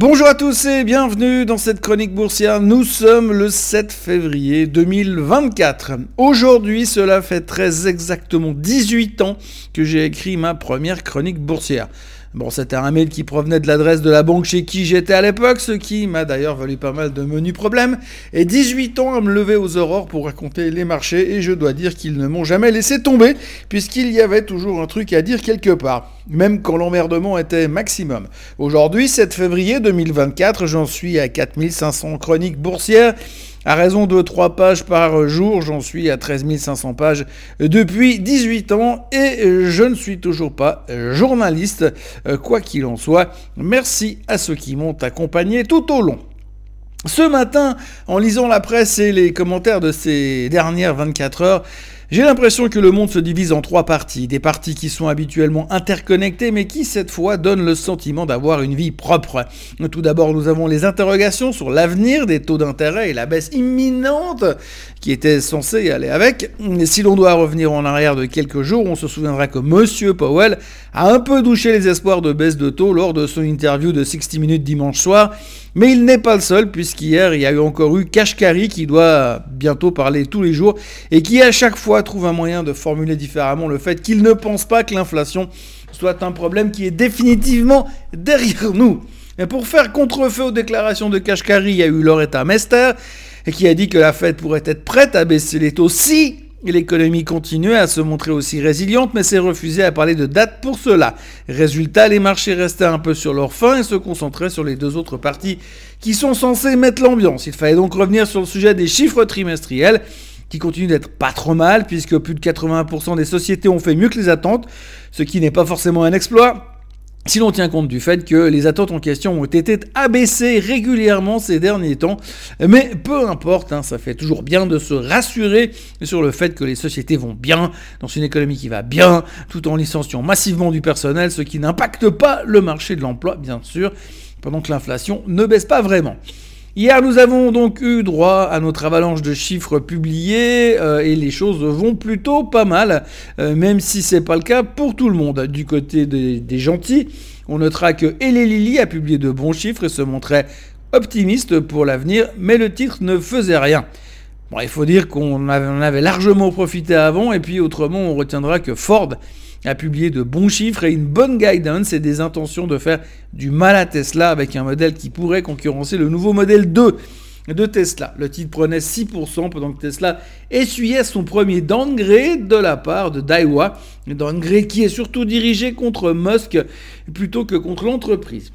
Bonjour à tous et bienvenue dans cette chronique boursière. Nous sommes le 7 février 2024. Aujourd'hui, cela fait très exactement 18 ans que j'ai écrit ma première chronique boursière. Bon, c'était un mail qui provenait de l'adresse de la banque chez qui j'étais à l'époque, ce qui m'a d'ailleurs valu pas mal de menus problèmes, et 18 ans à me lever aux aurores pour raconter les marchés, et je dois dire qu'ils ne m'ont jamais laissé tomber, puisqu'il y avait toujours un truc à dire quelque part, même quand l'emmerdement était maximum. Aujourd'hui, 7 février 2024, j'en suis à 4500 chroniques boursières, à raison de 3 pages par jour, j'en suis à 13 500 pages depuis 18 ans et je ne suis toujours pas journaliste, quoi qu'il en soit. Merci à ceux qui m'ont accompagné tout au long. Ce matin, en lisant la presse et les commentaires de ces dernières 24 heures, j'ai l'impression que le monde se divise en trois parties, des parties qui sont habituellement interconnectées mais qui cette fois donnent le sentiment d'avoir une vie propre. Tout d'abord nous avons les interrogations sur l'avenir des taux d'intérêt et la baisse imminente qui était censée aller avec. Et si l'on doit revenir en arrière de quelques jours, on se souviendra que M. Powell a un peu douché les espoirs de baisse de taux lors de son interview de 60 minutes dimanche soir, mais il n'est pas le seul puisqu'hier il y a eu encore eu Kashkari qui doit bientôt parler tous les jours et qui à chaque fois trouve un moyen de formuler différemment le fait qu'il ne pense pas que l'inflation soit un problème qui est définitivement derrière nous? Et pour faire contre-feu aux déclarations de Kashkari, il y a eu Loretta Mester qui a dit que la Fed pourrait être prête à baisser les taux si l'économie continuait à se montrer aussi résiliente, mais s'est refusé à parler de date pour cela. Résultat, les marchés restaient un peu sur leur faim et se concentraient sur les deux autres parties qui sont censées mettre l'ambiance. Il fallait donc revenir sur le sujet des chiffres trimestriels qui continuent d'être pas trop mal, puisque plus de 80% des sociétés ont fait mieux que les attentes, ce qui n'est pas forcément un exploit. Si l'on tient compte du fait que les attentes en question ont été abaissées régulièrement ces derniers temps, mais peu importe, hein, ça fait toujours bien de se rassurer sur le fait que les sociétés vont bien, dans une économie qui va bien, tout en licenciant massivement du personnel, ce qui n'impacte pas le marché de l'emploi, bien sûr, pendant que l'inflation ne baisse pas vraiment. Hier, nous avons donc eu droit à notre avalanche de chiffres publiés euh, et les choses vont plutôt pas mal, euh, même si c'est pas le cas pour tout le monde. Du côté des, gentils, on notera que Lily a publié de bons chiffres et se montrait optimiste pour l'avenir, mais le titre ne faisait rien. Bon, il faut dire qu'on avait, avait largement profité avant, et puis autrement, on retiendra que Ford a publié de bons chiffres et une bonne guidance et des intentions de faire du mal à Tesla avec un modèle qui pourrait concurrencer le nouveau modèle 2 de Tesla. Le titre prenait 6% pendant que Tesla essuyait son premier downgrade de la part de Daiwa, downgrade qui est surtout dirigé contre Musk plutôt que contre l'entreprise.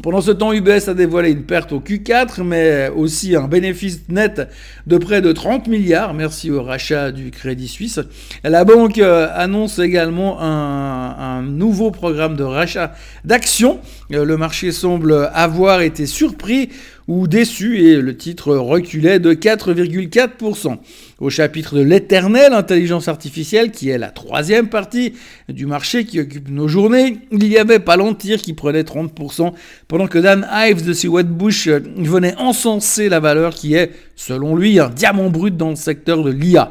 Pendant ce temps, UBS a dévoilé une perte au Q4, mais aussi un bénéfice net de près de 30 milliards, merci au rachat du Crédit Suisse. La banque euh, annonce également un, nouveau programme de rachat d'actions. Euh, le marché semble avoir été surpris ou déçu et le titre reculait de 4,4%. Au chapitre de l'éternelle intelligence artificielle, qui est la troisième partie du marché qui occupe nos journées, il y avait Palantir qui prenait 30%, pendant que Dan Ives de Seward Bush venait encenser la valeur qui est, selon lui, un diamant brut dans le secteur de l'IA.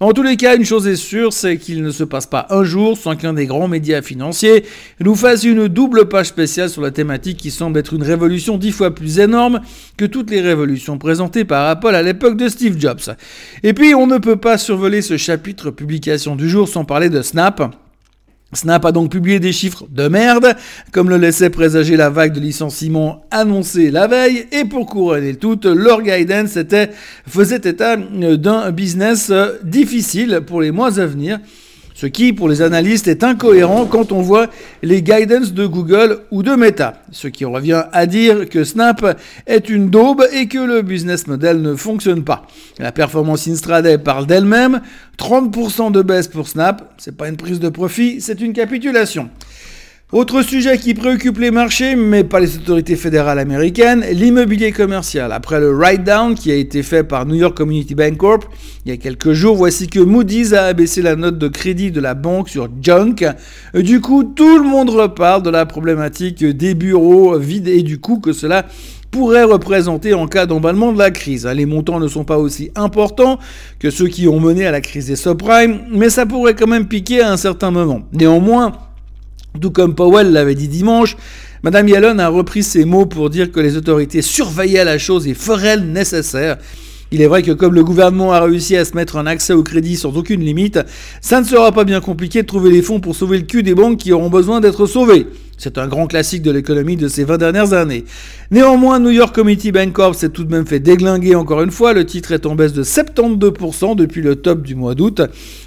En tous les cas, une chose est sûre, c'est qu'il ne se passe pas un jour sans qu'un des grands médias financiers nous fasse une double page spéciale sur la thématique qui semble être une révolution dix fois plus énorme que toutes les révolutions présentées par Apple à l'époque de Steve Jobs. Et puis, on ne peut pas survoler ce chapitre publication du jour sans parler de Snap. Snap a donc publié des chiffres de merde, comme le laissait présager la vague de licenciements annoncée la veille, et pour couronner le leur guidance faisait état d'un business difficile pour les mois à venir, ce qui, pour les analystes, est incohérent quand on voit les guidance de Google ou de Meta. Ce qui revient à dire que Snap est une daube et que le business model ne fonctionne pas. La performance intraday parle d'elle-même. 30% de baisse pour Snap, c'est pas une prise de profit, c'est une capitulation. Autre sujet qui préoccupe les marchés, mais pas les autorités fédérales américaines, l'immobilier commercial. Après le write-down qui a été fait par New York Community Bank Corp il y a quelques jours, voici que Moody's a abaissé la note de crédit de la banque sur junk. Du coup, tout le monde repart de la problématique des bureaux vides et du coup que cela pourrait représenter en cas d'emballement de la crise. Les montants ne sont pas aussi importants que ceux qui ont mené à la crise des subprimes, mais ça pourrait quand même piquer à un certain moment. Néanmoins, tout comme Powell l'avait dit dimanche, Madame Yellen a repris ces mots pour dire que les autorités surveillaient la chose et feraient le nécessaire. Il est vrai que comme le gouvernement a réussi à se mettre un accès au crédit sans aucune limite, ça ne sera pas bien compliqué de trouver les fonds pour sauver le cul des banques qui auront besoin d'être sauvées. C'est un grand classique de l'économie de ces 20 dernières années. Néanmoins, New York Community Bank Corp s'est tout de même fait déglinguer encore une fois. Le titre est en baisse de 72% depuis le top du mois d'août.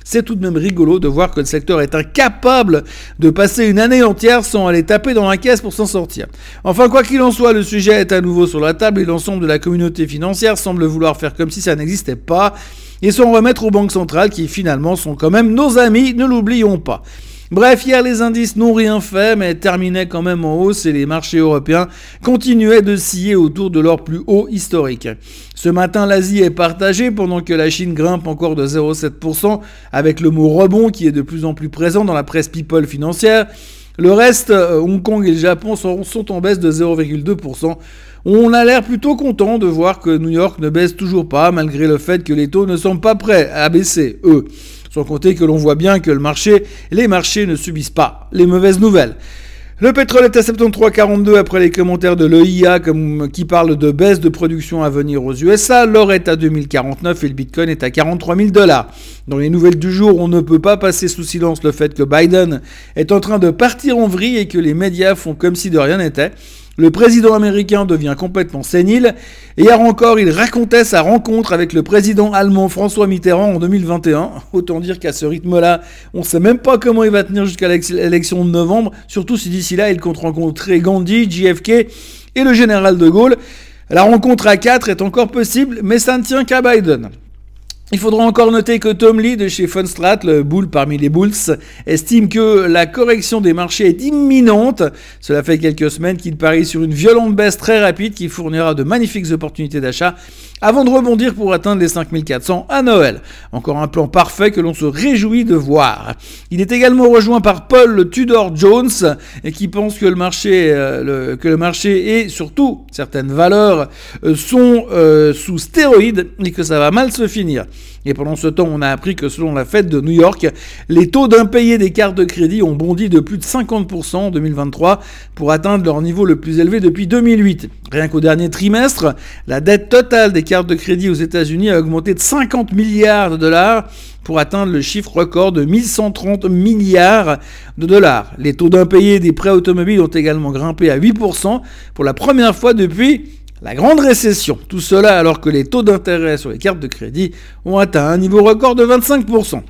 C'est tout de même rigolo de voir que le secteur est incapable de passer une année entière sans aller taper dans la caisse pour s'en sortir. Enfin, quoi qu'il en soit, le sujet est à nouveau sur la table et l'ensemble de la communauté financière semble vouloir faire comme si ça n'existait pas et s'en remettre aux banques centrales qui finalement sont quand même nos amis, ne l'oublions pas. Bref, hier les indices n'ont rien fait, mais terminaient quand même en hausse et les marchés européens continuaient de scier autour de leur plus haut historique. Ce matin, l'Asie est partagée pendant que la Chine grimpe encore de 0,7%, avec le mot rebond qui est de plus en plus présent dans la presse people financière. Le reste, euh, Hong Kong et le Japon sont, sont en baisse de 0,2%. On a l'air plutôt content de voir que New York ne baisse toujours pas, malgré le fait que les taux ne sont pas prêts à baisser, eux. Sans compter que l'on voit bien que le marché, les marchés ne subissent pas les mauvaises nouvelles. Le pétrole est à 73,42 après les commentaires de l'EIA qui parle de baisse de production à venir aux USA. L'or est à 2049 et le bitcoin est à 43 000 dollars. Dans les nouvelles du jour, on ne peut pas passer sous silence le fait que Biden est en train de partir en vrille et que les médias font comme si de rien n'était. Le président américain devient complètement sénile. Hier encore, il racontait sa rencontre avec le président allemand François Mitterrand en 2021. Autant dire qu'à ce rythme-là, on ne sait même pas comment il va tenir jusqu'à l'élection de novembre, surtout si d'ici là, il compte rencontrer Gandhi, JFK et le général de Gaulle. La rencontre à 4 est encore possible, mais ça ne tient qu'à Biden. Il faudra encore noter que Tom Lee de chez Funstrat, le boule parmi les bulls, estime que la correction des marchés est imminente. Cela fait quelques semaines qu'il parie sur une violente baisse très rapide qui fournira de magnifiques opportunités d'achat avant de rebondir pour atteindre les 5400 à Noël. Encore un plan parfait que l'on se réjouit de voir. Il est également rejoint par Paul Tudor Jones qui pense que le marché, euh, et surtout certaines valeurs euh, sont euh, sous stéroïdes et que ça va mal se finir. Et pendant ce temps, on a appris que selon la fête de New York, les taux d'impayés des cartes de crédit ont bondi de plus de 50% en 2023 pour atteindre leur niveau le plus élevé depuis 2008. Rien qu'au dernier trimestre, la dette totale des cartes de crédit aux États-Unis a augmenté de 50 milliards de dollars pour atteindre le chiffre record de 1130 milliards de dollars. Les taux d'impayés des prêts automobiles ont également grimpé à 8% pour la première fois depuis la grande récession, tout cela alors que les taux d'intérêt sur les cartes de crédit ont atteint un niveau record de 25%.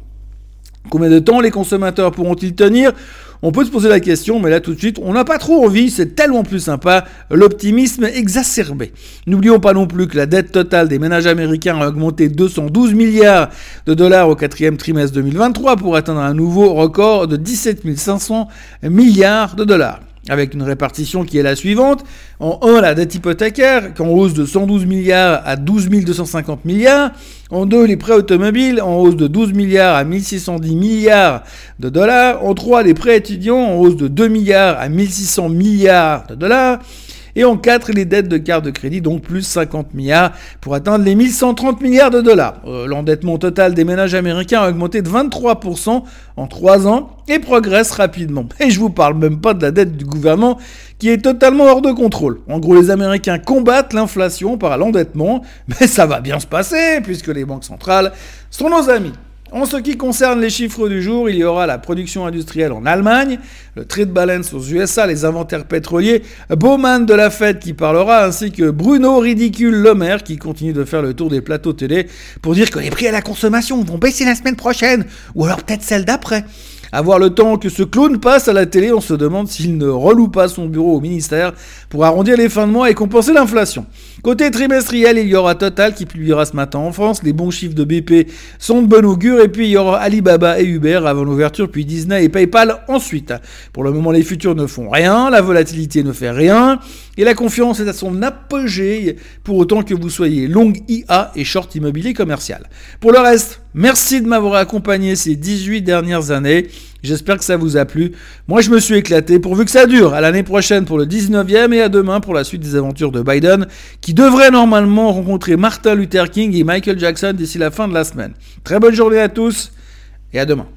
Combien de temps les consommateurs pourront-ils tenir? On peut se poser la question, mais là tout de suite, on n'a pas trop envie, c'est tellement plus sympa, l'optimisme exacerbé. N'oublions pas non plus que la dette totale des ménages américains a augmenté de 212 milliards de dollars au quatrième trimestre 2023 pour atteindre un nouveau record de 17 500 milliards de dollars avec une répartition qui est la suivante. En 1, la dette hypothécaire, en hausse de 112 milliards à 12 250 milliards. En 2, les prêts automobiles, en hausse de 12 milliards à 1610 milliards de dollars. En 3, les prêts étudiants, en hausse de 2 milliards à 1600 milliards de dollars. Et en 4, les dettes de carte de crédit, donc plus 50 milliards pour atteindre les 1130 milliards de dollars. Euh, l'endettement total des ménages américains a augmenté de 23% en 3 ans et progresse rapidement. Et je vous parle même pas de la dette du gouvernement qui est totalement hors de contrôle. En gros, les Américains combattent l'inflation par l'endettement, mais ça va bien se passer puisque les banques centrales sont nos amis. En ce qui concerne les chiffres du jour, il y aura la production industrielle en Allemagne, le trade balance aux USA, les inventaires pétroliers, Bowman de la Fed qui parlera, ainsi que Bruno Ridicule Lomer qui continue de faire le tour des plateaux télé pour dire que les prix à la consommation vont baisser la semaine prochaine, ou alors peut-être celle d'après. Avoir le temps que ce clown passe à la télé, on se demande s'il ne reloue pas son bureau au ministère pour arrondir les fins de mois et compenser l'inflation. Côté trimestriel, il y aura Total qui publiera ce matin en France. Les bons chiffres de BP sont de bon augure. Et puis il y aura Alibaba et Uber avant l'ouverture, puis Disney et PayPal ensuite. Pour le moment, les futurs ne font rien, la volatilité ne fait rien. Et la confiance est à son apogée, pour autant que vous soyez long IA et short immobilier commercial. Pour le reste, merci de m'avoir accompagné ces 18 dernières années. J'espère que ça vous a plu. Moi, je me suis éclaté, pourvu que ça dure. À l'année prochaine pour le 19e et à demain pour la suite des aventures de Biden, qui devrait normalement rencontrer Martin Luther King et Michael Jackson d'ici la fin de la semaine. Très bonne journée à tous et à demain.